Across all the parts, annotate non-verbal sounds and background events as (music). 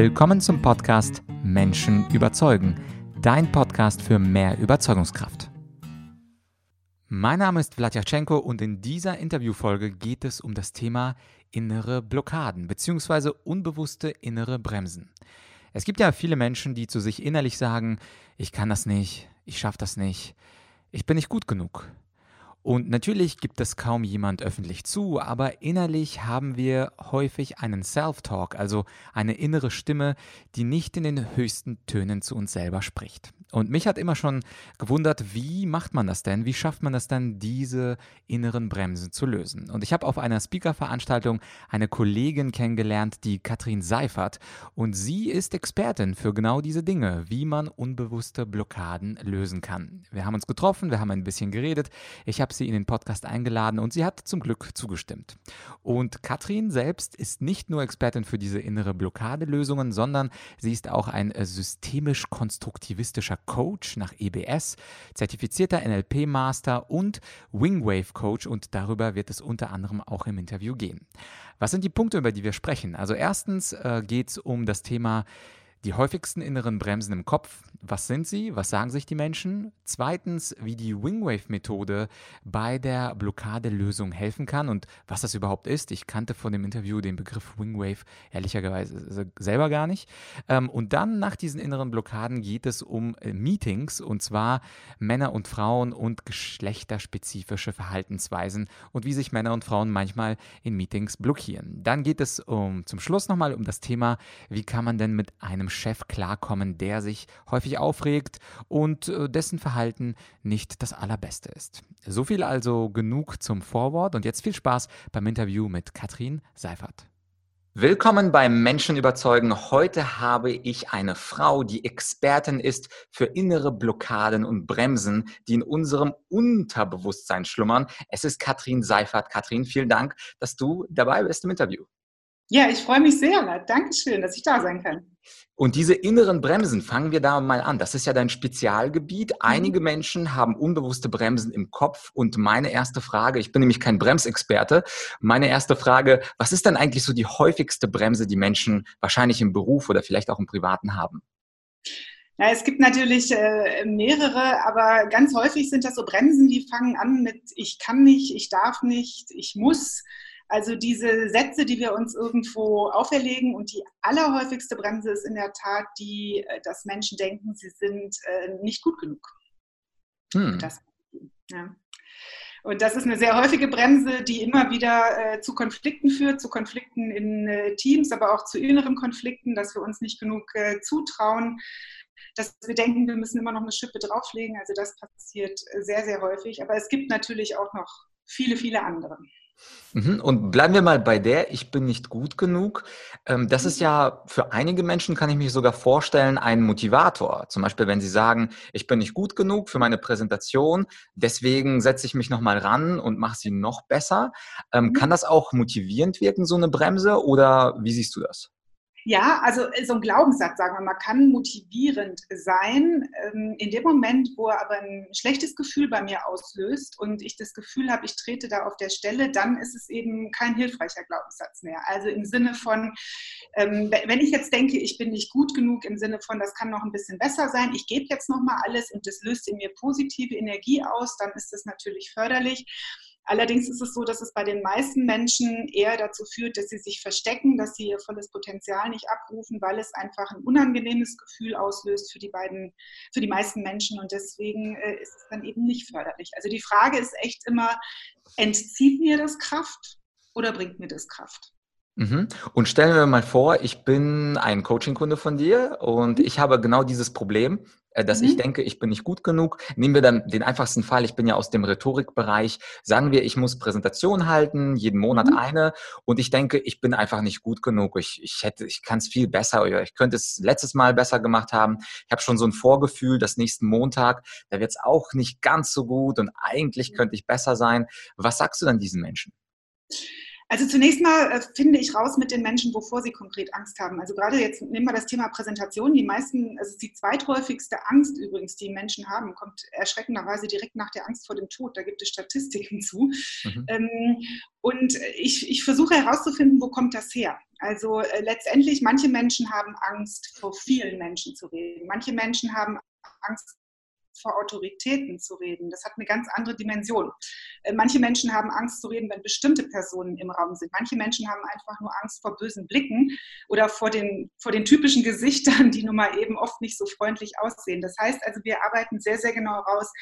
Willkommen zum Podcast Menschen überzeugen, dein Podcast für mehr Überzeugungskraft. Mein Name ist Vladyachenko und in dieser Interviewfolge geht es um das Thema innere Blockaden bzw. unbewusste innere Bremsen. Es gibt ja viele Menschen, die zu sich innerlich sagen, ich kann das nicht, ich schaffe das nicht, ich bin nicht gut genug. Und natürlich gibt es kaum jemand öffentlich zu, aber innerlich haben wir häufig einen Self-Talk, also eine innere Stimme, die nicht in den höchsten Tönen zu uns selber spricht. Und mich hat immer schon gewundert, wie macht man das denn? Wie schafft man das denn, diese inneren Bremsen zu lösen? Und ich habe auf einer Speaker-Veranstaltung eine Kollegin kennengelernt, die Katrin Seifert. Und sie ist Expertin für genau diese Dinge, wie man unbewusste Blockaden lösen kann. Wir haben uns getroffen, wir haben ein bisschen geredet. Ich habe sie in den Podcast eingeladen und sie hat zum Glück zugestimmt. Und Katrin selbst ist nicht nur Expertin für diese innere Blockadelösungen, sondern sie ist auch ein äh, systemisch-konstruktivistischer Coach nach EBS, zertifizierter NLP-Master und Wingwave-Coach und darüber wird es unter anderem auch im Interview gehen. Was sind die Punkte, über die wir sprechen? Also erstens äh, geht es um das Thema die häufigsten inneren Bremsen im Kopf, was sind sie? Was sagen sich die Menschen? Zweitens, wie die Wingwave-Methode bei der Blockadelösung helfen kann und was das überhaupt ist. Ich kannte von dem Interview den Begriff Wingwave ehrlicherweise selber gar nicht. Ähm, und dann nach diesen inneren Blockaden geht es um äh, Meetings und zwar Männer und Frauen und geschlechterspezifische Verhaltensweisen und wie sich Männer und Frauen manchmal in Meetings blockieren. Dann geht es um, zum Schluss nochmal um das Thema, wie kann man denn mit einem einem Chef klarkommen, der sich häufig aufregt und äh, dessen Verhalten nicht das allerbeste ist. So viel also genug zum Vorwort und jetzt viel Spaß beim Interview mit Katrin Seifert. Willkommen beim Menschen überzeugen. Heute habe ich eine Frau, die Expertin ist für innere Blockaden und Bremsen, die in unserem Unterbewusstsein schlummern. Es ist Katrin Seifert. Katrin, vielen Dank, dass du dabei bist im Interview. Ja, ich freue mich sehr. Dankeschön, dass ich da sein kann. Und diese inneren Bremsen, fangen wir da mal an. Das ist ja dein Spezialgebiet. Mhm. Einige Menschen haben unbewusste Bremsen im Kopf. Und meine erste Frage, ich bin nämlich kein Bremsexperte, meine erste Frage, was ist denn eigentlich so die häufigste Bremse, die Menschen wahrscheinlich im Beruf oder vielleicht auch im Privaten haben? Ja, es gibt natürlich äh, mehrere, aber ganz häufig sind das so Bremsen, die fangen an mit ich kann nicht, ich darf nicht, ich muss. Also diese Sätze, die wir uns irgendwo auferlegen und die allerhäufigste Bremse ist in der Tat die, äh, dass Menschen denken, sie sind äh, nicht gut genug. Hm. Das, ja. Und das ist eine sehr häufige Bremse, die immer wieder äh, zu Konflikten führt, zu Konflikten in äh, Teams, aber auch zu inneren Konflikten, dass wir uns nicht genug äh, zutrauen, dass wir denken, wir müssen immer noch eine Schippe drauflegen. Also das passiert äh, sehr, sehr häufig. Aber es gibt natürlich auch noch viele, viele andere. Mhm, und bleiben wir mal bei der, ich bin nicht gut genug. Ähm, das ist ja für einige Menschen, kann ich mich sogar vorstellen, ein Motivator. Zum Beispiel, wenn sie sagen, ich bin nicht gut genug für meine Präsentation, deswegen setze ich mich nochmal ran und mache sie noch besser. Ähm, mhm. Kann das auch motivierend wirken, so eine Bremse, oder wie siehst du das? Ja, also äh, so ein Glaubenssatz, sagen wir mal, kann motivierend sein. Ähm, in dem Moment, wo er aber ein schlechtes Gefühl bei mir auslöst und ich das Gefühl habe, ich trete da auf der Stelle, dann ist es eben kein hilfreicher Glaubenssatz mehr. Also im Sinne von, ähm, wenn ich jetzt denke, ich bin nicht gut genug, im Sinne von, das kann noch ein bisschen besser sein, ich gebe jetzt noch mal alles und das löst in mir positive Energie aus, dann ist das natürlich förderlich. Allerdings ist es so, dass es bei den meisten Menschen eher dazu führt, dass sie sich verstecken, dass sie ihr volles Potenzial nicht abrufen, weil es einfach ein unangenehmes Gefühl auslöst für die beiden, für die meisten Menschen und deswegen äh, ist es dann eben nicht förderlich. Also die Frage ist echt immer, entzieht mir das Kraft oder bringt mir das Kraft? Mhm. Und stellen wir mal vor, ich bin ein Coaching-Kunde von dir und ich habe genau dieses Problem. Äh, dass mhm. ich denke, ich bin nicht gut genug. Nehmen wir dann den einfachsten Fall, ich bin ja aus dem Rhetorikbereich. Sagen wir, ich muss Präsentation halten, jeden Monat mhm. eine und ich denke, ich bin einfach nicht gut genug. Ich, ich hätte, ich kann es viel besser oder ich könnte es letztes Mal besser gemacht haben. Ich habe schon so ein Vorgefühl, dass nächsten Montag, da wird es auch nicht ganz so gut und eigentlich könnte ich besser sein. Was sagst du dann diesen Menschen? Also zunächst mal äh, finde ich raus mit den Menschen, wovor sie konkret Angst haben. Also gerade jetzt nehmen wir das Thema Präsentation. Die meisten, also die zweithäufigste Angst übrigens, die Menschen haben, kommt erschreckenderweise direkt nach der Angst vor dem Tod. Da gibt es Statistiken zu. Mhm. Ähm, und ich, ich versuche herauszufinden, wo kommt das her? Also äh, letztendlich, manche Menschen haben Angst, vor vielen Menschen zu reden. Manche Menschen haben Angst vor Autoritäten zu reden. Das hat eine ganz andere Dimension. Äh, manche Menschen haben Angst zu reden, wenn bestimmte Personen im Raum sind. Manche Menschen haben einfach nur Angst vor bösen Blicken oder vor den, vor den typischen Gesichtern, die nun mal eben oft nicht so freundlich aussehen. Das heißt also, wir arbeiten sehr, sehr genau raus,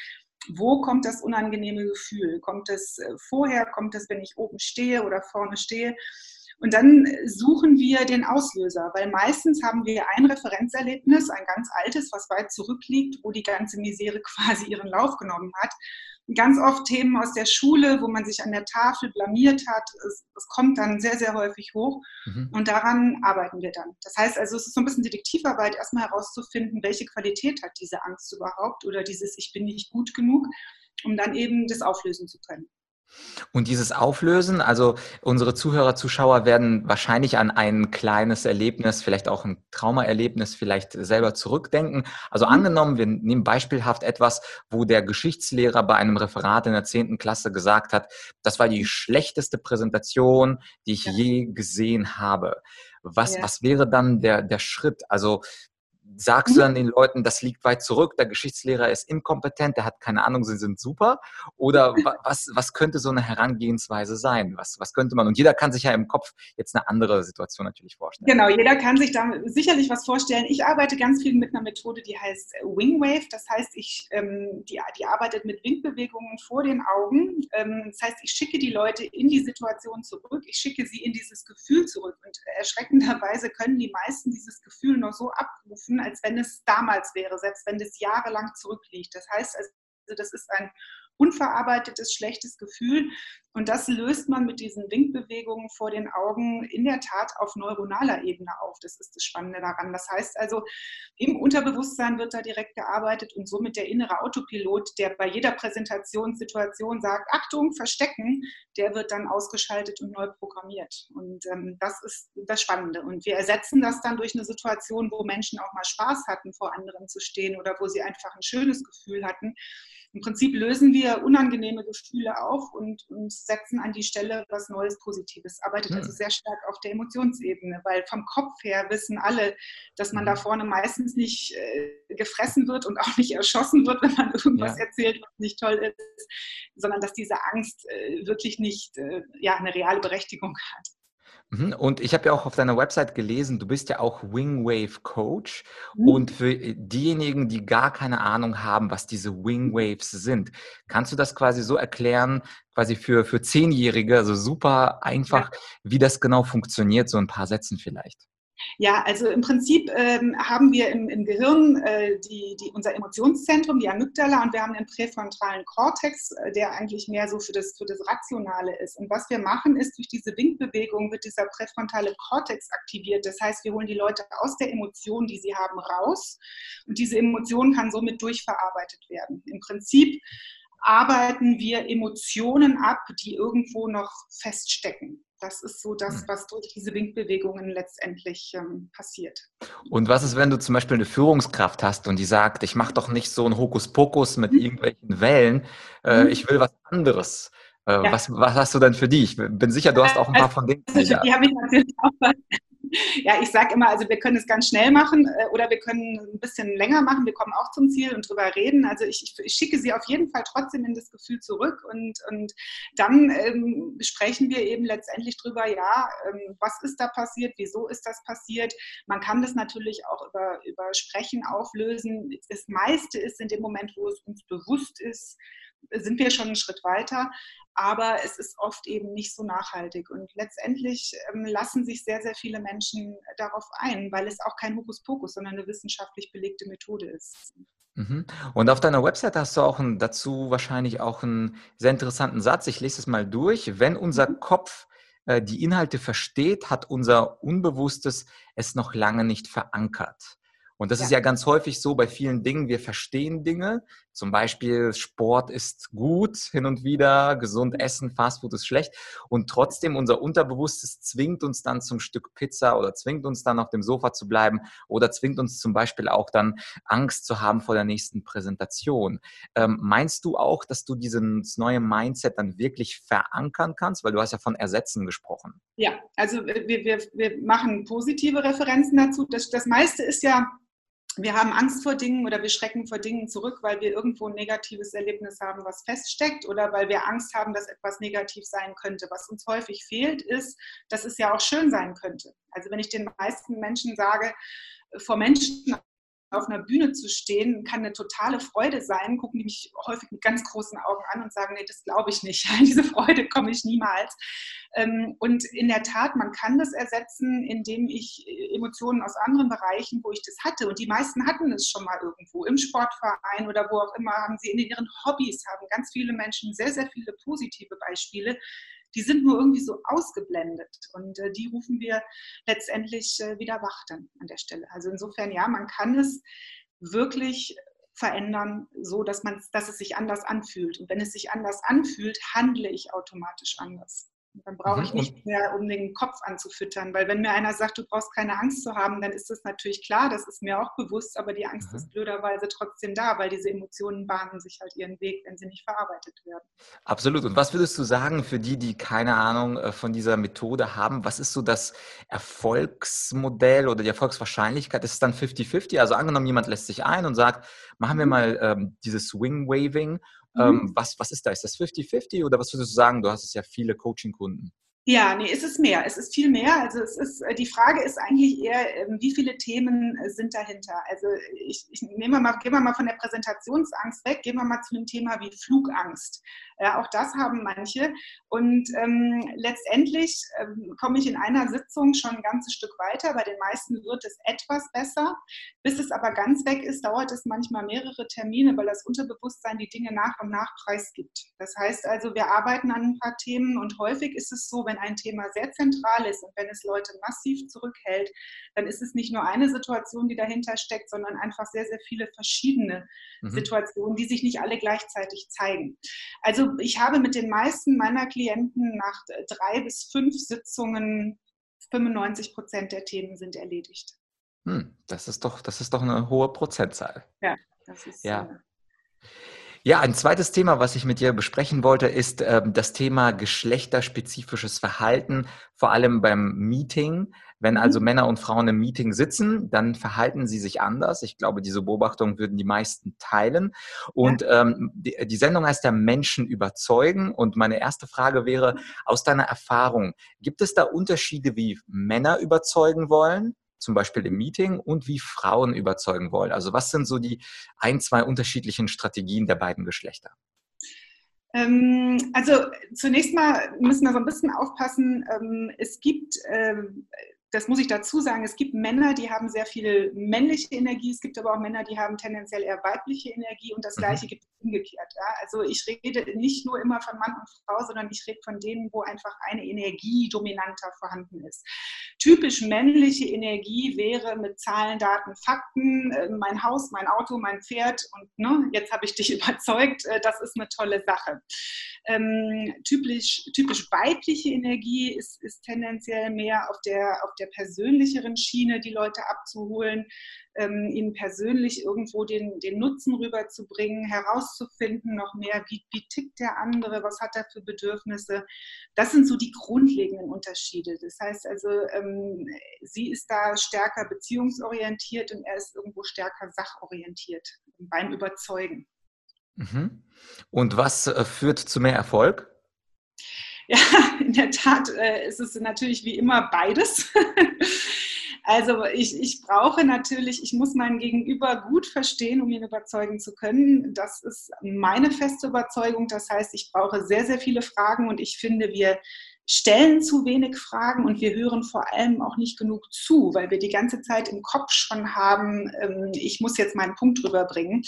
wo kommt das unangenehme Gefühl? Kommt es äh, vorher? Kommt es, wenn ich oben stehe oder vorne stehe? Und dann suchen wir den Auslöser, weil meistens haben wir ein Referenzerlebnis, ein ganz altes, was weit zurückliegt, wo die ganze Misere (laughs) quasi ihren Lauf genommen hat. Ganz oft Themen aus der Schule, wo man sich an der Tafel blamiert hat. Es, es kommt dann sehr, sehr häufig hoch mhm. und daran arbeiten wir dann. Das heißt also, es ist so ein bisschen Detektivarbeit, erstmal herauszufinden, welche Qualität hat diese Angst überhaupt oder dieses Ich bin nicht gut genug, um dann eben das auflösen zu können. Und dieses Auflösen, also unsere Zuhörer, Zuschauer werden wahrscheinlich an ein kleines Erlebnis, vielleicht auch ein Traumaerlebnis, vielleicht selber zurückdenken. Also mhm. angenommen, wir nehmen beispielhaft etwas, wo der Geschichtslehrer bei einem Referat in der zehnten Klasse gesagt hat, das war die schlechteste Präsentation, die ich ja. je gesehen habe. Was, ja. was wäre dann der, der Schritt? Also sagst du mhm. dann den Leuten, das liegt weit zurück, der Geschichtslehrer ist inkompetent, der hat keine Ahnung, sie sind super? Oder was, was könnte so eine Herangehensweise sein? Was, was könnte man? Und jeder kann sich ja im Kopf jetzt eine andere Situation natürlich vorstellen. Genau, jeder kann sich da sicherlich was vorstellen. Ich arbeite ganz viel mit einer Methode, die heißt Wingwave. Das heißt, ich, ähm, die, die arbeitet mit Windbewegungen vor den Augen. Ähm, das heißt, ich schicke die Leute in die Situation zurück. Ich schicke sie in dieses Gefühl zurück. Und erschreckenderweise können die meisten dieses Gefühl noch so abrufen, als wenn es damals wäre, selbst wenn es jahrelang zurückliegt. Das heißt also, das ist ein unverarbeitetes, schlechtes Gefühl. Und das löst man mit diesen Winkbewegungen vor den Augen in der Tat auf neuronaler Ebene auf. Das ist das Spannende daran. Das heißt also, im Unterbewusstsein wird da direkt gearbeitet und somit der innere Autopilot, der bei jeder Präsentationssituation sagt, Achtung, verstecken, der wird dann ausgeschaltet und neu programmiert. Und ähm, das ist das Spannende. Und wir ersetzen das dann durch eine Situation, wo Menschen auch mal Spaß hatten, vor anderen zu stehen oder wo sie einfach ein schönes Gefühl hatten. Im Prinzip lösen wir unangenehme Gefühle auf und, und setzen an die Stelle was Neues, Positives. Arbeitet mhm. also sehr stark auf der Emotionsebene, weil vom Kopf her wissen alle, dass man da hm. vorne meistens nicht äh, gefressen wird und auch nicht erschossen wird, wenn man irgendwas ja. erzählt, was nicht toll ist, sondern dass diese Angst äh, wirklich nicht äh, ja, eine reale Berechtigung hat. Mhm, und ich habe ja auch auf deiner Website gelesen, du bist ja auch Wingwave Coach. Mhm. Und für äh, diejenigen, die gar keine Ahnung haben, was diese Wingwaves sind, kannst du das quasi so erklären, quasi für, für Zehnjährige, also super einfach, ja. wie das genau funktioniert, so ein paar Sätzen vielleicht? Ja, also im Prinzip ähm, haben wir im, im Gehirn äh, die, die, unser Emotionszentrum, die Amygdala, und wir haben den präfrontalen Kortex, äh, der eigentlich mehr so für das, für das Rationale ist. Und was wir machen, ist, durch diese Winkbewegung wird dieser präfrontale Kortex aktiviert. Das heißt, wir holen die Leute aus der Emotion, die sie haben, raus. Und diese Emotion kann somit durchverarbeitet werden. Im Prinzip arbeiten wir Emotionen ab, die irgendwo noch feststecken. Das ist so das, hm. was durch diese Winkbewegungen letztendlich ähm, passiert. Und was ist, wenn du zum Beispiel eine Führungskraft hast und die sagt, ich mache doch nicht so einen Hokuspokus mit mhm. irgendwelchen Wellen, äh, mhm. ich will was anderes. Äh, ja. was, was hast du denn für die? Ich bin sicher, du hast auch ein paar von denen. Also, die habe ich natürlich auch ja, ich sage immer, also wir können es ganz schnell machen äh, oder wir können ein bisschen länger machen. Wir kommen auch zum Ziel und drüber reden. Also ich, ich schicke sie auf jeden Fall trotzdem in das Gefühl zurück und, und dann ähm, sprechen wir eben letztendlich drüber, ja, ähm, was ist da passiert, wieso ist das passiert. Man kann das natürlich auch über, über Sprechen auflösen. Das meiste ist in dem Moment, wo es uns bewusst ist, sind wir schon einen Schritt weiter, aber es ist oft eben nicht so nachhaltig. Und letztendlich ähm, lassen sich sehr, sehr viele Menschen darauf ein, weil es auch kein Hokuspokus, sondern eine wissenschaftlich belegte Methode ist. Mhm. Und auf deiner Website hast du auch einen, dazu wahrscheinlich auch einen sehr interessanten Satz. Ich lese es mal durch. Wenn unser mhm. Kopf äh, die Inhalte versteht, hat unser Unbewusstes es noch lange nicht verankert. Und das ja. ist ja ganz häufig so bei vielen Dingen. Wir verstehen Dinge. Zum Beispiel Sport ist gut hin und wieder, gesund essen, Fastfood ist schlecht. Und trotzdem unser Unterbewusstes zwingt uns dann zum Stück Pizza oder zwingt uns dann auf dem Sofa zu bleiben oder zwingt uns zum Beispiel auch dann Angst zu haben vor der nächsten Präsentation. Ähm, meinst du auch, dass du dieses neue Mindset dann wirklich verankern kannst? Weil du hast ja von Ersetzen gesprochen. Ja, also wir, wir, wir machen positive Referenzen dazu. Das, das meiste ist ja wir haben Angst vor Dingen oder wir schrecken vor Dingen zurück, weil wir irgendwo ein negatives Erlebnis haben, was feststeckt oder weil wir Angst haben, dass etwas negativ sein könnte. Was uns häufig fehlt, ist, dass es ja auch schön sein könnte. Also wenn ich den meisten Menschen sage, vor Menschen auf einer Bühne zu stehen, kann eine totale Freude sein, gucken die mich häufig mit ganz großen Augen an und sagen, nee, das glaube ich nicht. An (laughs) diese Freude komme ich niemals. Ähm, und in der Tat, man kann das ersetzen, indem ich äh, Emotionen aus anderen Bereichen, wo ich das hatte, und die meisten hatten es schon mal irgendwo, im Sportverein oder wo auch immer, haben sie in ihren Hobbys, haben ganz viele Menschen sehr, sehr viele positive Beispiele, die sind nur irgendwie so ausgeblendet und äh, die rufen wir letztendlich äh, wieder wach dann an der Stelle. Also insofern, ja, man kann es wirklich verändern, so dass man, dass es sich anders anfühlt. Und wenn es sich anders anfühlt, handle ich automatisch anders. Dann brauche ich mhm. nicht mehr, um den Kopf anzufüttern. Weil wenn mir einer sagt, du brauchst keine Angst zu haben, dann ist das natürlich klar, das ist mir auch bewusst, aber die Angst mhm. ist blöderweise trotzdem da, weil diese Emotionen bahnen sich halt ihren Weg, wenn sie nicht verarbeitet werden. Absolut. Und was würdest du sagen für die, die keine Ahnung äh, von dieser Methode haben? Was ist so das Erfolgsmodell oder die Erfolgswahrscheinlichkeit? Ist es dann 50-50? Also angenommen, jemand lässt sich ein und sagt, machen wir mhm. mal ähm, dieses Swing-Waving Mhm. Ähm, was, was ist da? Ist das 50-50 oder was würdest du sagen? Du hast es ja viele Coaching-Kunden. Ja, nee, es ist mehr. Es ist viel mehr. Also es ist, äh, die Frage ist eigentlich eher, ähm, wie viele Themen äh, sind dahinter? Also ich, ich nehme mal, gehen wir mal von der Präsentationsangst weg, gehen wir mal zu einem Thema wie Flugangst. Äh, auch das haben manche. Und ähm, letztendlich ähm, komme ich in einer Sitzung schon ein ganzes Stück weiter. Bei den meisten wird es etwas besser. Bis es aber ganz weg ist, dauert es manchmal mehrere Termine, weil das Unterbewusstsein die Dinge nach und nach preisgibt. Das heißt also, wir arbeiten an ein paar Themen und häufig ist es so, wenn ein Thema sehr zentral ist und wenn es Leute massiv zurückhält, dann ist es nicht nur eine Situation, die dahinter steckt, sondern einfach sehr, sehr viele verschiedene mhm. Situationen, die sich nicht alle gleichzeitig zeigen. Also ich habe mit den meisten meiner Klienten nach drei bis fünf Sitzungen 95 Prozent der Themen sind erledigt. Hm, das ist doch, das ist doch eine hohe Prozentzahl. Ja, das ist. Ja. Äh, ja, ein zweites Thema, was ich mit dir besprechen wollte, ist äh, das Thema geschlechterspezifisches Verhalten, vor allem beim Meeting. Wenn mhm. also Männer und Frauen im Meeting sitzen, dann verhalten sie sich anders. Ich glaube, diese Beobachtung würden die meisten teilen. Und ähm, die, die Sendung heißt ja Menschen überzeugen. Und meine erste Frage wäre, aus deiner Erfahrung, gibt es da Unterschiede, wie Männer überzeugen wollen? Zum Beispiel im Meeting und wie Frauen überzeugen wollen. Also was sind so die ein, zwei unterschiedlichen Strategien der beiden Geschlechter? Ähm, also zunächst mal müssen wir so ein bisschen aufpassen. Ähm, es gibt ähm, das muss ich dazu sagen, es gibt Männer, die haben sehr viel männliche Energie, es gibt aber auch Männer, die haben tendenziell eher weibliche Energie und das mhm. Gleiche gibt es umgekehrt. Ja? Also ich rede nicht nur immer von Mann und Frau, sondern ich rede von denen, wo einfach eine Energie dominanter vorhanden ist. Typisch männliche Energie wäre mit Zahlen, Daten, Fakten, äh, mein Haus, mein Auto, mein Pferd und ne, jetzt habe ich dich (laughs) überzeugt, äh, das ist eine tolle Sache. Ähm, typisch, typisch weibliche Energie ist, ist tendenziell mehr auf der, auf der persönlicheren Schiene, die Leute abzuholen, ähm, ihnen persönlich irgendwo den, den Nutzen rüberzubringen, herauszufinden noch mehr, wie, wie tickt der andere, was hat er für Bedürfnisse. Das sind so die grundlegenden Unterschiede. Das heißt also, ähm, sie ist da stärker beziehungsorientiert und er ist irgendwo stärker sachorientiert beim Überzeugen. Mhm. Und was äh, führt zu mehr Erfolg? (laughs) Ja, in der Tat äh, ist es natürlich wie immer beides. (laughs) Also ich, ich brauche natürlich, ich muss meinen Gegenüber gut verstehen, um ihn überzeugen zu können. Das ist meine feste Überzeugung. Das heißt, ich brauche sehr, sehr viele Fragen und ich finde, wir stellen zu wenig Fragen und wir hören vor allem auch nicht genug zu, weil wir die ganze Zeit im Kopf schon haben, ähm, ich muss jetzt meinen Punkt rüberbringen.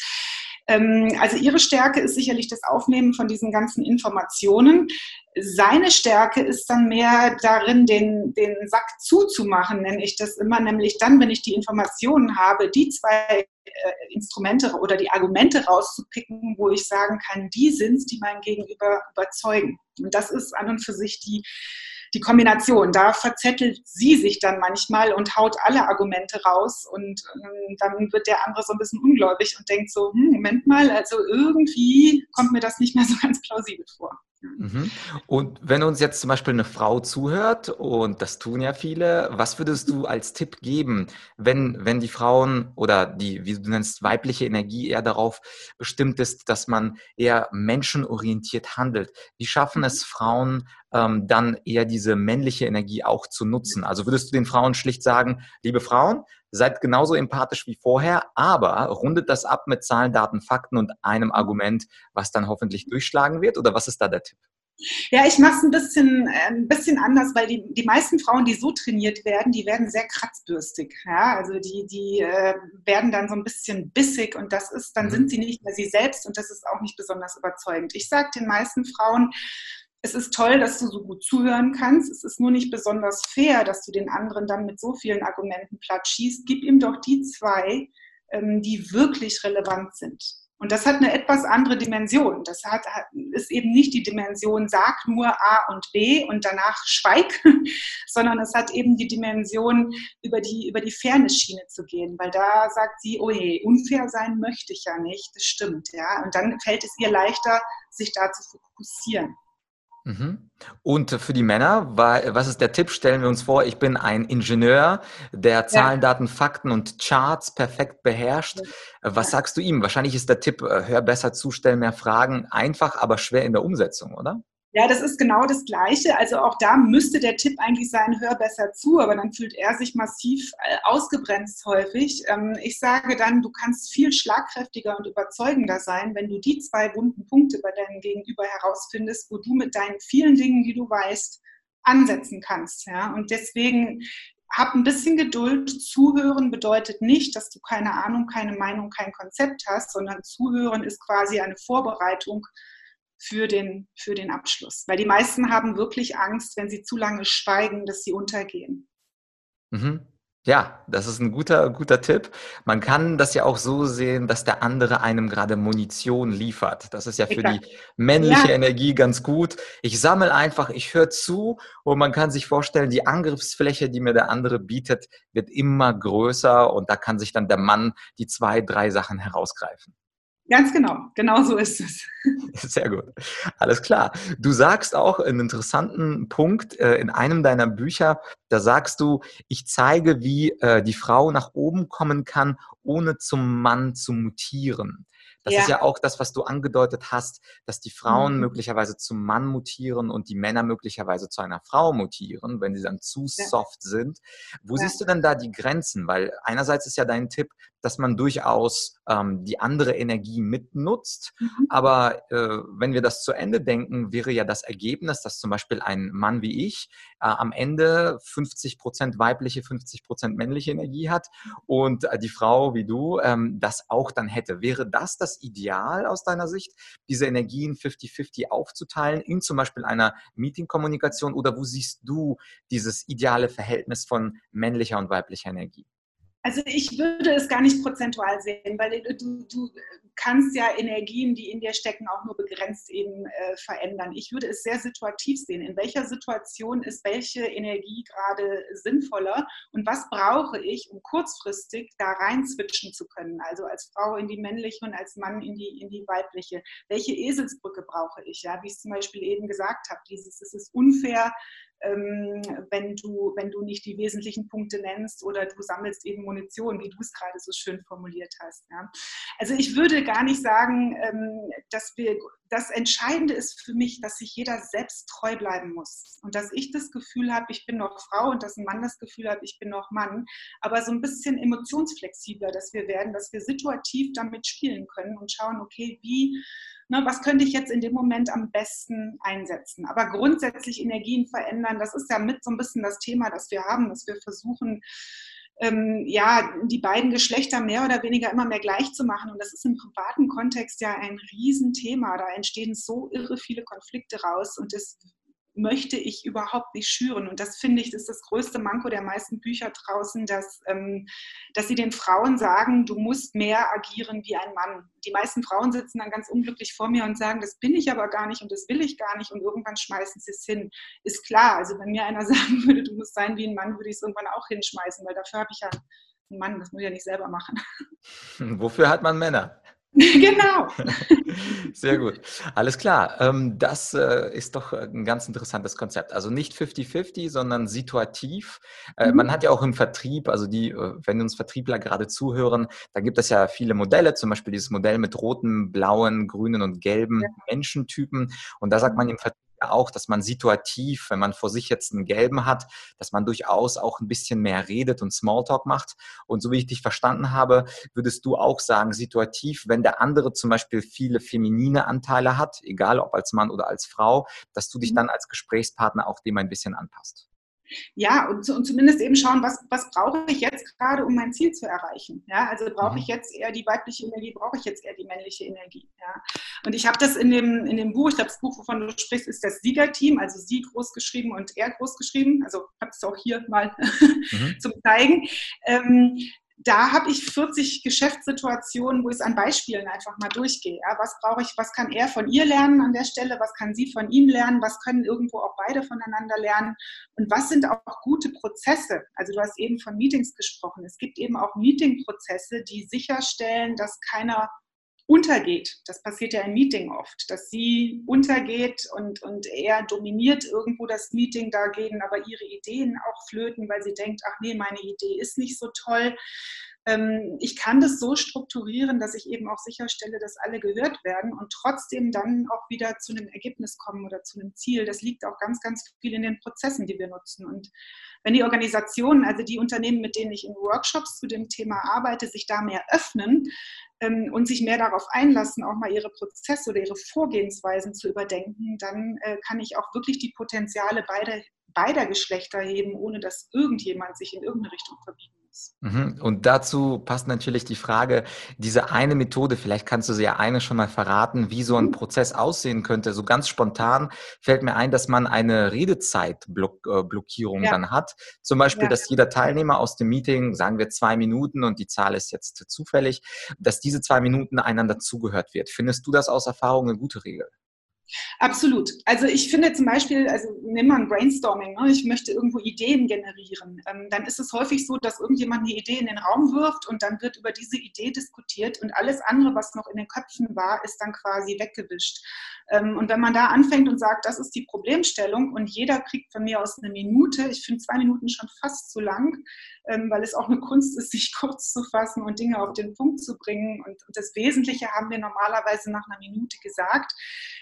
Ähm, also ihre Stärke ist sicherlich das Aufnehmen von diesen ganzen Informationen. Seine Stärke ist dann mehr darin, den, den Sack zuzumachen, nenne ich das immer, nämlich dann, wenn ich die Informationen habe, die zwei äh, Instrumente oder die Argumente rauszupicken, wo ich sagen kann, die sind es, die mein Gegenüber überzeugen. Und das ist an und für sich die, die Kombination. Da verzettelt sie sich dann manchmal und haut alle Argumente raus und ähm, dann wird der andere so ein bisschen ungläubig und denkt so, hm, Moment mal, also irgendwie kommt mir das nicht mehr so (laughs) ganz plausibel vor. Mhm. Und wenn uns jetzt zum Beispiel eine Frau zuhört, und das tun ja viele, was würdest du als Tipp geben, wenn, wenn die Frauen oder die, wie du nennst, weibliche Energie eher darauf bestimmt ist, dass man eher menschenorientiert handelt? Wie schaffen es Frauen, ähm, dann eher diese männliche Energie auch zu nutzen? Also würdest du den Frauen schlicht sagen, liebe Frauen, seid genauso empathisch wie vorher, aber rundet das ab mit Zahlen, Daten, Fakten und einem Argument, was dann hoffentlich durchschlagen wird? Oder was ist da der Tipp? Ja, ich mache es ein bisschen, äh, ein bisschen anders, weil die, die meisten Frauen, die so trainiert werden, die werden sehr kratzbürstig. Ja? Also die, die äh, werden dann so ein bisschen bissig und das ist, dann mhm. sind sie nicht mehr sie selbst und das ist auch nicht besonders überzeugend. Ich sage den meisten Frauen, es ist toll, dass du so gut zuhören kannst. Es ist nur nicht besonders fair, dass du den anderen dann mit so vielen Argumenten platt schießt. Gib ihm doch die zwei, ähm, die wirklich relevant sind. Und das hat eine etwas andere Dimension. Das hat, ist eben nicht die Dimension, sag nur A und B und danach schweig, (laughs) sondern es hat eben die Dimension, über die, über die Fairness-Schiene zu gehen. Weil da sagt sie, oh je, unfair sein möchte ich ja nicht. Das stimmt, ja. Und dann fällt es ihr leichter, sich da zu fokussieren. Mhm. Und für die Männer, was ist der Tipp? Stellen wir uns vor, ich bin ein Ingenieur, der Zahlen, Daten, Fakten und Charts perfekt beherrscht. Was sagst du ihm? Wahrscheinlich ist der Tipp, äh, hör besser zu, stell mehr Fragen, einfach, aber schwer in der Umsetzung, oder? Ja, das ist genau das Gleiche. Also auch da müsste der Tipp eigentlich sein, hör besser zu, aber dann fühlt er sich massiv äh, ausgebremst häufig. Ähm, ich sage dann, du kannst viel schlagkräftiger und überzeugender sein, wenn du die zwei wunden Punkte bei deinem Gegenüber herausfindest, wo du mit deinen vielen Dingen, die du weißt, ansetzen kannst. Und deswegen hab ein bisschen Geduld. Zuhören bedeutet nicht, dass du keine Ahnung, keine Meinung, kein Konzept hast, sondern Zuhören ist quasi eine Vorbereitung für den, für den Abschluss. Weil die meisten haben wirklich Angst, wenn sie zu lange schweigen, dass sie untergehen. Mhm. Ja, das ist ein guter, guter Tipp. Man kann das ja auch so sehen, dass der andere einem gerade Munition liefert. Das ist ja für die männliche ja. Energie ganz gut. Ich sammle einfach, ich höre zu und man kann sich vorstellen, die Angriffsfläche, die mir der andere bietet, wird immer größer und da kann sich dann der Mann die zwei, drei Sachen herausgreifen. Ganz genau, genau so ist es. (laughs) Sehr gut. Alles klar. Du sagst auch einen interessanten Punkt äh, in einem deiner Bücher, da sagst du, ich zeige, wie äh, die Frau nach oben kommen kann, ohne zum Mann zu mutieren. Das ja. ist ja auch das, was du angedeutet hast, dass die Frauen mhm. möglicherweise zum Mann mutieren und die Männer möglicherweise zu einer Frau mutieren, wenn sie dann zu ja. soft sind. Wo ja. siehst du denn da die Grenzen? Weil einerseits ist ja dein Tipp, dass man durchaus ähm, die andere Energie mitnutzt. Mhm. Aber äh, wenn wir das zu Ende denken, wäre ja das Ergebnis, dass zum Beispiel ein Mann wie ich äh, am Ende 50 Prozent weibliche, 50 Prozent männliche Energie hat und äh, die Frau wie du ähm, das auch dann hätte. Wäre das das Ideal aus deiner Sicht, diese Energien 50-50 aufzuteilen in zum Beispiel einer Meeting-Kommunikation oder wo siehst du dieses ideale Verhältnis von männlicher und weiblicher Energie? Also ich würde es gar nicht prozentual sehen, weil du, du kannst ja Energien, die in dir stecken, auch nur begrenzt eben äh, verändern. Ich würde es sehr situativ sehen. In welcher Situation ist welche Energie gerade sinnvoller und was brauche ich, um kurzfristig da rein switchen zu können? Also als Frau in die männliche und als Mann in die, in die weibliche. Welche Eselsbrücke brauche ich? Ja, wie ich es zum Beispiel eben gesagt habe, dieses, es ist unfair, ähm, wenn, du, wenn du nicht die wesentlichen Punkte nennst oder du sammelst eben Munition, wie du es gerade so schön formuliert hast. Ja. Also ich würde gar nicht sagen, ähm, dass wir, das Entscheidende ist für mich, dass sich jeder selbst treu bleiben muss und dass ich das Gefühl habe, ich bin noch Frau und dass ein Mann das Gefühl hat, ich bin noch Mann, aber so ein bisschen emotionsflexibler, dass wir werden, dass wir situativ damit spielen können und schauen, okay, wie ne, was könnte ich jetzt in dem Moment am besten einsetzen. Aber grundsätzlich Energien verändern, das ist ja mit so ein bisschen das Thema, das wir haben, dass wir versuchen, ähm, ja, die beiden Geschlechter mehr oder weniger immer mehr gleich zu machen. Und das ist im privaten Kontext ja ein Riesenthema. Da entstehen so irre viele Konflikte raus und das möchte ich überhaupt nicht schüren. Und das finde ich, ist das größte Manko der meisten Bücher draußen, dass, ähm, dass sie den Frauen sagen, du musst mehr agieren wie ein Mann. Die meisten Frauen sitzen dann ganz unglücklich vor mir und sagen, das bin ich aber gar nicht und das will ich gar nicht und irgendwann schmeißen sie es hin. Ist klar, also wenn mir einer (laughs) sagen würde, du musst sein wie ein Mann, würde ich es irgendwann auch hinschmeißen, weil dafür habe ich ja einen Mann, das muss ich ja nicht selber machen. (laughs) Wofür hat man Männer? (laughs) genau. (laughs) Sehr gut. Alles klar. Ähm, das äh, ist doch ein ganz interessantes Konzept. Also nicht 50-50, sondern situativ. Äh, mhm. Man hat ja auch im Vertrieb, also die, äh, wenn uns Vertriebler gerade zuhören, da gibt es ja viele Modelle, zum Beispiel dieses Modell mit roten, blauen, grünen und gelben ja. Menschentypen. Und da sagt man im Vertrieb, auch, dass man situativ, wenn man vor sich jetzt einen gelben hat, dass man durchaus auch ein bisschen mehr redet und Smalltalk macht. Und so wie ich dich verstanden habe, würdest du auch sagen, situativ, wenn der andere zum Beispiel viele feminine Anteile hat, egal ob als Mann oder als Frau, dass du dich mhm. dann als Gesprächspartner auch dem ein bisschen anpasst. Ja, und, und, zumindest eben schauen, was, was brauche ich jetzt gerade, um mein Ziel zu erreichen. Ja, also brauche mhm. ich jetzt eher die weibliche Energie, brauche ich jetzt eher die männliche Energie. Ja. Und ich habe das in dem, in dem Buch, ich glaube, das Buch, wovon du sprichst, ist das Siegerteam, also sie groß geschrieben und er groß geschrieben. Also habe es auch hier mal mhm. (laughs) zum Zeigen. Ähm, da habe ich 40 Geschäftssituationen, wo ich es an Beispielen einfach mal durchgehe. Ja, was brauche ich, was kann er von ihr lernen an der Stelle, was kann sie von ihm lernen, was können irgendwo auch beide voneinander lernen und was sind auch gute Prozesse. Also du hast eben von Meetings gesprochen. Es gibt eben auch Meetingprozesse, die sicherstellen, dass keiner untergeht. Das passiert ja im Meeting oft, dass sie untergeht und, und er dominiert irgendwo das Meeting, da gehen aber ihre Ideen auch flöten, weil sie denkt, ach nee, meine Idee ist nicht so toll. Ähm, ich kann das so strukturieren, dass ich eben auch sicherstelle, dass alle gehört werden und trotzdem dann auch wieder zu einem Ergebnis kommen oder zu einem Ziel. Das liegt auch ganz, ganz viel in den Prozessen, die wir nutzen. Und wenn die Organisationen, also die Unternehmen, mit denen ich in Workshops zu dem Thema arbeite, sich da mehr öffnen, ähm, und sich mehr darauf einlassen, auch mal ihre Prozesse oder ihre Vorgehensweisen zu überdenken, dann äh, kann ich auch wirklich die Potenziale beider, beider Geschlechter heben, ohne dass irgendjemand sich in irgendeine Richtung verbiegen ist. Mhm. Und dazu passt natürlich die Frage, diese eine Methode, vielleicht kannst du sie ja eine schon mal verraten, wie so ein mhm. Prozess aussehen könnte. So ganz spontan fällt mir ein, dass man eine Redezeitblockierung ja. dann hat. Zum Beispiel, ja. dass jeder Teilnehmer aus dem Meeting, sagen wir zwei Minuten und die Zahl ist jetzt zufällig, dass diese zwei Minuten einander zugehört wird. Findest du das aus Erfahrung eine gute Regel? Absolut. Also ich finde zum Beispiel, also nimm mal ein Brainstorming, ne? ich möchte irgendwo Ideen generieren. Ähm, dann ist es häufig so, dass irgendjemand eine Idee in den Raum wirft und dann wird über diese Idee diskutiert und alles andere, was noch in den Köpfen war, ist dann quasi weggewischt. Ähm, und wenn man da anfängt und sagt, das ist die Problemstellung und jeder kriegt von mir aus eine Minute, ich finde zwei Minuten schon fast zu lang, weil es auch eine Kunst ist, sich kurz zu fassen und Dinge auf den Punkt zu bringen. Und das Wesentliche haben wir normalerweise nach einer Minute gesagt.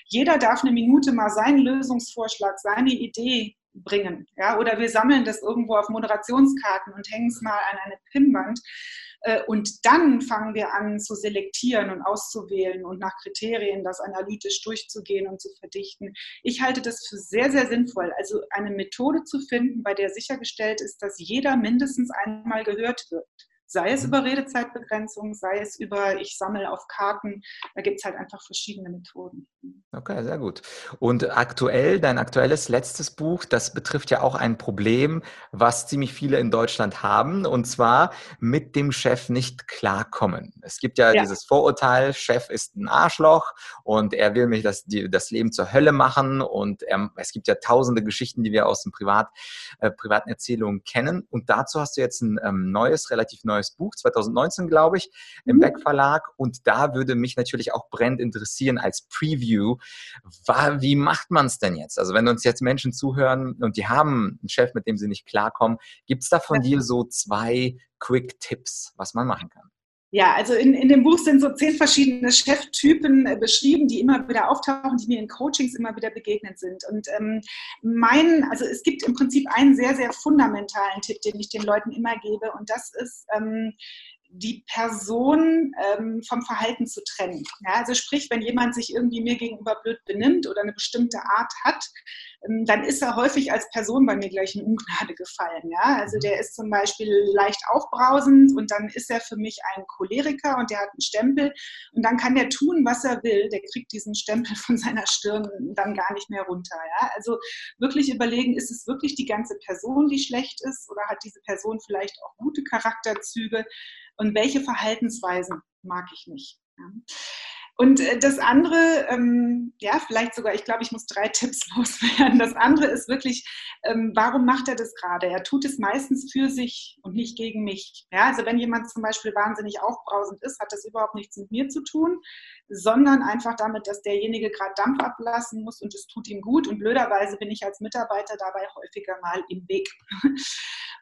Jeder darf eine Minute mal seinen Lösungsvorschlag, seine Idee bringen. Ja? Oder wir sammeln das irgendwo auf Moderationskarten und hängen es mal an eine Pinnwand. Äh, und dann fangen wir an zu selektieren und auszuwählen und nach Kriterien das analytisch durchzugehen und zu verdichten. Ich halte das für sehr, sehr sinnvoll. Also eine Methode zu finden, bei der sichergestellt ist, dass jeder mindestens einmal gehört wird. Sei es mhm. über Redezeitbegrenzung, sei es über ich sammle auf Karten. Da gibt es halt einfach verschiedene Methoden. Okay, sehr gut. Und aktuell, dein aktuelles letztes Buch, das betrifft ja auch ein Problem, was ziemlich viele in Deutschland haben, und zwar mit dem Chef nicht klarkommen. Es gibt ja, ja. dieses Vorurteil, Chef ist ein Arschloch und er will mich das, die, das Leben zur Hölle machen. Und er, es gibt ja tausende Geschichten, die wir aus den Privat, äh, privaten Erzählungen kennen. Und dazu hast du jetzt ein ähm, neues, relativ neues Buch, 2019, glaube ich, im mhm. Beck Verlag. Und da würde mich natürlich auch brennend interessieren als Preview, wie macht man es denn jetzt? Also wenn uns jetzt Menschen zuhören und die haben einen Chef, mit dem sie nicht klarkommen, gibt es da von dir so zwei Quick-Tipps, was man machen kann? Ja, also in, in dem Buch sind so zehn verschiedene Cheftypen äh, beschrieben, die immer wieder auftauchen, die mir in Coachings immer wieder begegnet sind. Und ähm, mein, also es gibt im Prinzip einen sehr, sehr fundamentalen Tipp, den ich den Leuten immer gebe, und das ist, ähm, die Person ähm, vom Verhalten zu trennen. Ja, also sprich, wenn jemand sich irgendwie mir gegenüber blöd benimmt oder eine bestimmte Art hat, ähm, dann ist er häufig als Person bei mir gleich in Ungnade gefallen. Ja? Also mhm. der ist zum Beispiel leicht aufbrausend und dann ist er für mich ein Choleriker und der hat einen Stempel und dann kann der tun, was er will. Der kriegt diesen Stempel von seiner Stirn dann gar nicht mehr runter. Ja? Also wirklich überlegen, ist es wirklich die ganze Person, die schlecht ist oder hat diese Person vielleicht auch gute Charakterzüge und welche Verhaltensweisen mag ich nicht. Ja? Und äh, das andere, ähm, ja, vielleicht sogar, ich glaube, ich muss drei (laughs) Tipps loswerden. Das andere ist wirklich, ähm, warum macht er das gerade? Er tut es meistens für sich und nicht gegen mich. Ja, also wenn jemand zum Beispiel wahnsinnig aufbrausend ist, hat das überhaupt nichts mit mir zu tun, sondern einfach damit, dass derjenige gerade Dampf ablassen muss und es tut ihm gut. Und blöderweise bin ich als Mitarbeiter dabei häufiger mal im Weg. (laughs)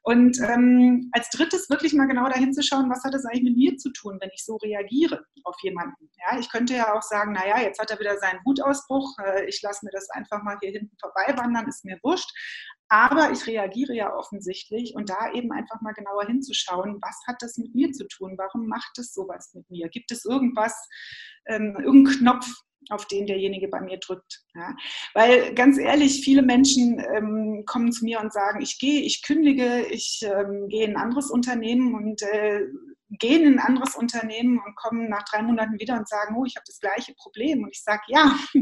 Und ähm, als drittes wirklich mal genau dahin zu schauen, was hat das eigentlich mit mir zu tun, wenn ich so reagiere auf jemanden. Ja, ich könnte ja auch sagen, naja, jetzt hat er wieder seinen Wutausbruch, äh, ich lasse mir das einfach mal hier hinten vorbei wandern, ist mir wurscht. Aber ich reagiere ja offensichtlich und da eben einfach mal genauer hinzuschauen, was hat das mit mir zu tun? Warum macht es sowas mit mir? Gibt es irgendwas, ähm, irgendeinen Knopf, auf den derjenige bei mir drückt. Ja. Weil ganz ehrlich, viele Menschen ähm, kommen zu mir und sagen, ich gehe, ich kündige, ich ähm, gehe in ein anderes Unternehmen und äh, gehen in ein anderes Unternehmen und kommen nach drei Monaten wieder und sagen, oh, ich habe das gleiche Problem. Und ich sage, ja, (laughs)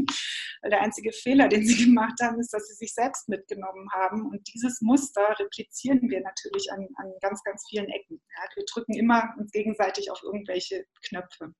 weil der einzige Fehler, den sie gemacht haben, ist, dass sie sich selbst mitgenommen haben. Und dieses Muster replizieren wir natürlich an, an ganz, ganz vielen Ecken. Ja, wir drücken immer uns gegenseitig auf irgendwelche Knöpfe.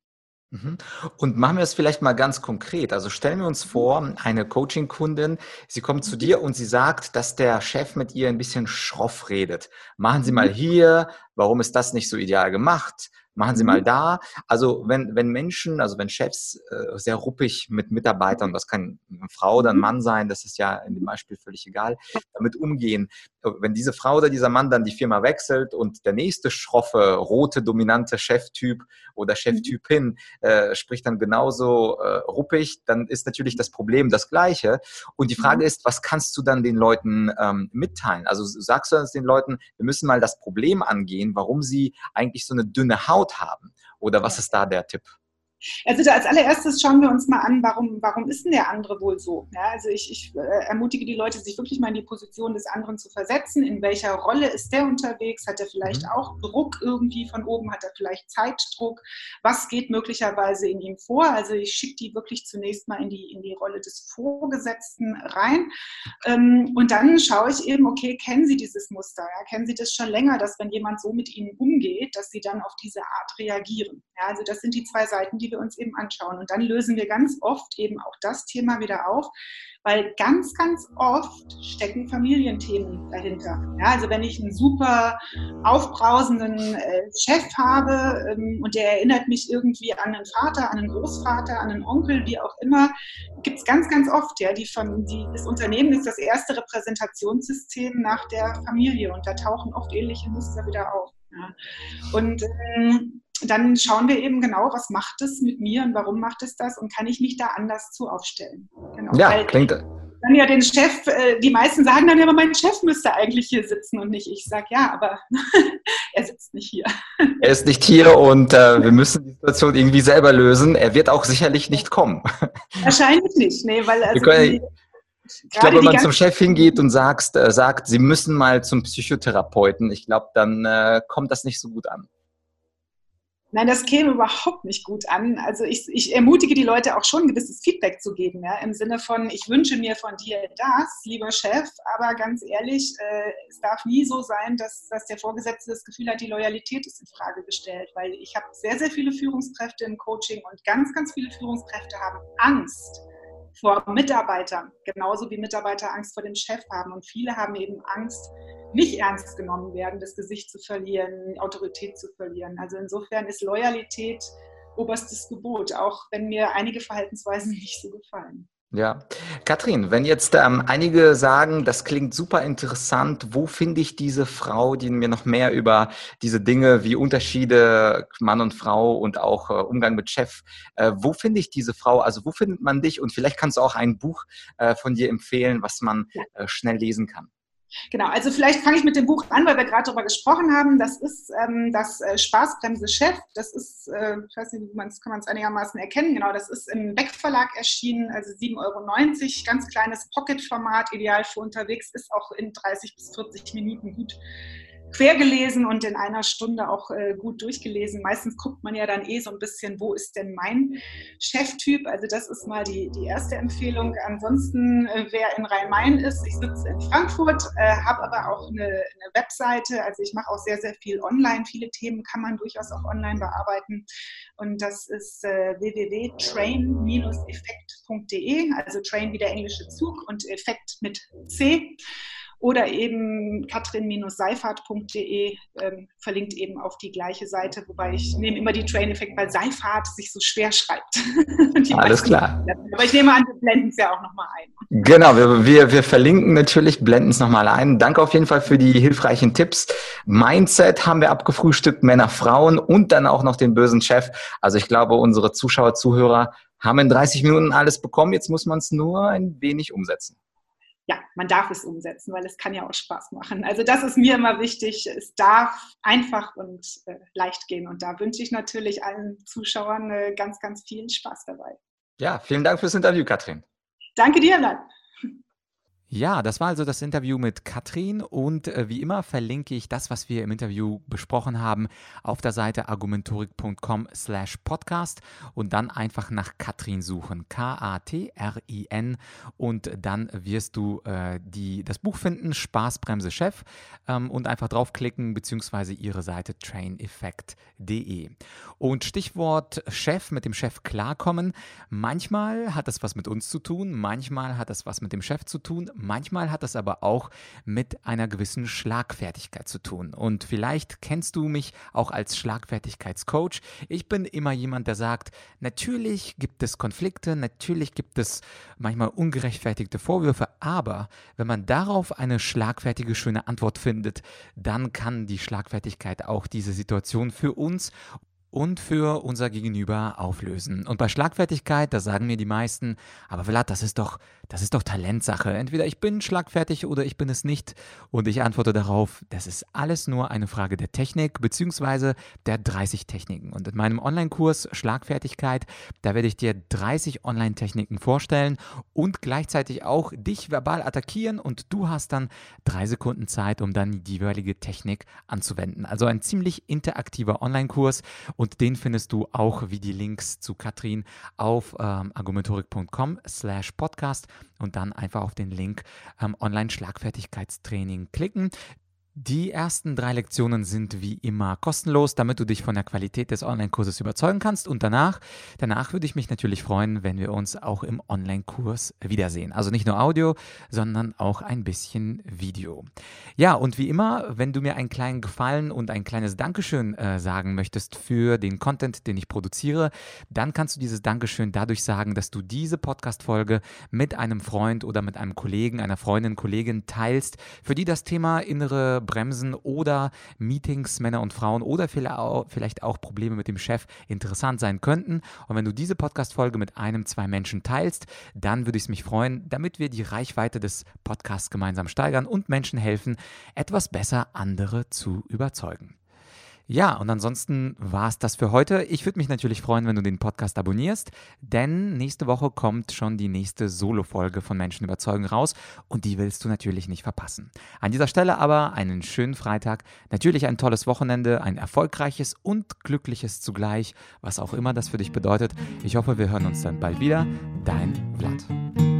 Mhm. Und machen wir es vielleicht mal ganz konkret. Also stellen wir uns mhm. vor, eine Coaching-Kundin, sie kommt zu mhm. dir und sie sagt, dass der Chef mit ihr ein bisschen schroff redet. Machen Sie mal hier, warum ist das nicht so ideal gemacht? Machen Sie mal mhm. da. Also wenn, wenn Menschen, also wenn Chefs äh, sehr ruppig mit Mitarbeitern, das kann eine Frau oder ein mhm. Mann sein, das ist ja in dem Beispiel völlig egal, damit umgehen. Wenn diese Frau oder dieser Mann dann die Firma wechselt und der nächste schroffe, rote, dominante Cheftyp oder Cheftypin äh, spricht dann genauso äh, ruppig, dann ist natürlich das Problem das gleiche. Und die Frage mhm. ist, was kannst du dann den Leuten ähm, mitteilen? Also sagst du den Leuten, wir müssen mal das Problem angehen, warum sie eigentlich so eine dünne Haut Haut haben? Oder was ist da der Tipp? Also als allererstes schauen wir uns mal an, warum, warum ist denn der andere wohl so? Ja, also ich, ich äh, ermutige die Leute, sich wirklich mal in die Position des anderen zu versetzen. In welcher Rolle ist der unterwegs? Hat er vielleicht mhm. auch Druck irgendwie von oben? Hat er vielleicht Zeitdruck? Was geht möglicherweise in ihm vor? Also ich schicke die wirklich zunächst mal in die, in die Rolle des Vorgesetzten rein. Ähm, und dann schaue ich eben, okay, kennen Sie dieses Muster? Ja? Kennen Sie das schon länger, dass wenn jemand so mit Ihnen umgeht, dass Sie dann auf diese Art reagieren? Ja, also das sind die zwei Seiten, die wir uns eben anschauen. Und dann lösen wir ganz oft eben auch das Thema wieder auf, weil ganz, ganz oft stecken Familienthemen dahinter. Ja, also wenn ich einen super aufbrausenden äh, Chef habe ähm, und der erinnert mich irgendwie an einen Vater, an einen Großvater, an einen Onkel, wie auch immer, gibt es ganz, ganz oft. Ja, die, die, das Unternehmen ist das erste Repräsentationssystem nach der Familie und da tauchen oft ähnliche Muster wieder auf. Ja. Und ähm, dann schauen wir eben genau, was macht es mit mir und warum macht es das und kann ich mich da anders zu aufstellen. Genau. Ja, Weil klingt. Dann ja den Chef, äh, die meisten sagen dann ja, aber mein Chef müsste eigentlich hier sitzen und nicht. Ich sage ja, aber (laughs) er sitzt nicht hier. Er ist nicht hier und äh, wir müssen die Situation irgendwie selber lösen. Er wird auch sicherlich nicht kommen. Wahrscheinlich nicht, nee, weil also können, ich glaube, wenn man zum Chef hingeht und sagst, äh, sagt, Sie müssen mal zum Psychotherapeuten, ich glaube, dann äh, kommt das nicht so gut an. Nein, das käme überhaupt nicht gut an. Also ich, ich, ermutige die Leute auch schon, ein gewisses Feedback zu geben, ja, im Sinne von, ich wünsche mir von dir das, lieber Chef, aber ganz ehrlich, äh, es darf nie so sein, dass, dass der Vorgesetzte das Gefühl hat, die Loyalität ist in Frage gestellt, weil ich habe sehr, sehr viele Führungskräfte im Coaching und ganz, ganz viele Führungskräfte haben Angst vor Mitarbeitern, genauso wie Mitarbeiter Angst vor dem Chef haben. Und viele haben eben Angst, nicht ernst genommen werden, das Gesicht zu verlieren, Autorität zu verlieren. Also insofern ist Loyalität oberstes Gebot, auch wenn mir einige Verhaltensweisen (laughs) nicht so gefallen. Ja, Katrin, wenn jetzt ähm, einige sagen, das klingt super interessant, wo finde ich diese Frau, die mir noch mehr über diese Dinge wie Unterschiede Mann und Frau und auch äh, Umgang mit Chef, äh, wo finde ich diese Frau? Also wo findet man dich? Und vielleicht kannst du auch ein Buch äh, von dir empfehlen, was man äh, schnell lesen kann. Genau, also vielleicht fange ich mit dem Buch an, weil wir gerade darüber gesprochen haben. Das ist ähm, das äh, Spaßbremse Chef. Das ist, äh, ich weiß nicht, man's, kann man es einigermaßen erkennen. Genau, das ist im Beck Verlag erschienen, also 7,90 Euro. Ganz kleines Pocket-Format, ideal für unterwegs, ist auch in 30 bis 40 Minuten gut quer gelesen und in einer Stunde auch äh, gut durchgelesen. Meistens guckt man ja dann eh so ein bisschen, wo ist denn mein Cheftyp? Also das ist mal die, die erste Empfehlung. Ansonsten, äh, wer in Rhein-Main ist, ich sitze in Frankfurt, äh, habe aber auch eine, eine Webseite. Also ich mache auch sehr, sehr viel online. Viele Themen kann man durchaus auch online bearbeiten. Und das ist äh, www.train-effekt.de, also Train wie der englische Zug und Effekt mit C oder eben katrin-seifert.de ähm, verlinkt eben auf die gleiche Seite, wobei ich nehme immer die Train-Effekt, weil Seifert sich so schwer schreibt. (laughs) Alles klar. Aber ich nehme an, wir blenden es ja auch nochmal ein. Genau, wir, wir, wir verlinken natürlich, blenden es nochmal ein. Danke auf jeden Fall für die hilfreichen Tipps. Mindset haben wir abgefrühstückt, Männer, Frauen und dann auch noch den bösen Chef. Also ich glaube, unsere Zuschauer, Zuhörer haben in 30 Minuten alles bekommen. Jetzt muss man es nur ein wenig umsetzen ja, man darf es umsetzen, weil es kann ja auch Spaß machen. Also das ist mir immer wichtig. Es darf einfach und äh, leicht gehen. Und da wünsche ich natürlich allen Zuschauern äh, ganz, ganz viel Spaß dabei. Ja, vielen Dank fürs Interview, Katrin. Danke dir, Vlad. Ja, das war also das Interview mit Katrin und äh, wie immer verlinke ich das, was wir im Interview besprochen haben, auf der Seite argumentorik.com slash podcast und dann einfach nach Katrin suchen, K-A-T-R-I-N und dann wirst du äh, die, das Buch finden, Spaßbremse Chef ähm, und einfach draufklicken beziehungsweise ihre Seite traineffect.de. Und Stichwort Chef, mit dem Chef klarkommen, manchmal hat das was mit uns zu tun, manchmal hat das was mit dem Chef zu tun, Manchmal hat das aber auch mit einer gewissen Schlagfertigkeit zu tun. Und vielleicht kennst du mich auch als Schlagfertigkeitscoach. Ich bin immer jemand, der sagt, natürlich gibt es Konflikte, natürlich gibt es manchmal ungerechtfertigte Vorwürfe, aber wenn man darauf eine schlagfertige, schöne Antwort findet, dann kann die Schlagfertigkeit auch diese Situation für uns und für unser Gegenüber auflösen. Und bei Schlagfertigkeit, da sagen mir die meisten, aber Vlad, das ist doch, das ist doch Talentsache. Entweder ich bin schlagfertig oder ich bin es nicht. Und ich antworte darauf, das ist alles nur eine Frage der Technik beziehungsweise der 30 Techniken. Und in meinem Online-Kurs Schlagfertigkeit, da werde ich dir 30 Online-Techniken vorstellen und gleichzeitig auch dich verbal attackieren und du hast dann drei Sekunden Zeit, um dann die jeweilige Technik anzuwenden. Also ein ziemlich interaktiver Online-Kurs den findest du auch wie die Links zu Katrin auf ähm, argumentorik.com slash podcast und dann einfach auf den Link ähm, Online-Schlagfertigkeitstraining klicken. Die ersten drei Lektionen sind wie immer kostenlos, damit du dich von der Qualität des Online-Kurses überzeugen kannst. Und danach, danach würde ich mich natürlich freuen, wenn wir uns auch im Online-Kurs wiedersehen. Also nicht nur Audio, sondern auch ein bisschen Video. Ja, und wie immer, wenn du mir einen kleinen Gefallen und ein kleines Dankeschön äh, sagen möchtest für den Content, den ich produziere, dann kannst du dieses Dankeschön dadurch sagen, dass du diese Podcast-Folge mit einem Freund oder mit einem Kollegen, einer Freundin, Kollegin teilst, für die das Thema innere bremsen oder Meetings, Männer und Frauen oder vielleicht auch Probleme mit dem Chef interessant sein könnten. Und wenn du diese Podcast-Folge mit einem, zwei Menschen teilst, dann würde ich mich freuen, damit wir die Reichweite des Podcasts gemeinsam steigern und Menschen helfen, etwas besser andere zu überzeugen. Ja, und ansonsten war es das für heute. Ich würde mich natürlich freuen, wenn du den Podcast abonnierst, denn nächste Woche kommt schon die nächste Solo-Folge von Menschen überzeugen raus und die willst du natürlich nicht verpassen. An dieser Stelle aber einen schönen Freitag, natürlich ein tolles Wochenende, ein erfolgreiches und glückliches zugleich, was auch immer das für dich bedeutet. Ich hoffe, wir hören uns dann bald wieder. Dein Vlad.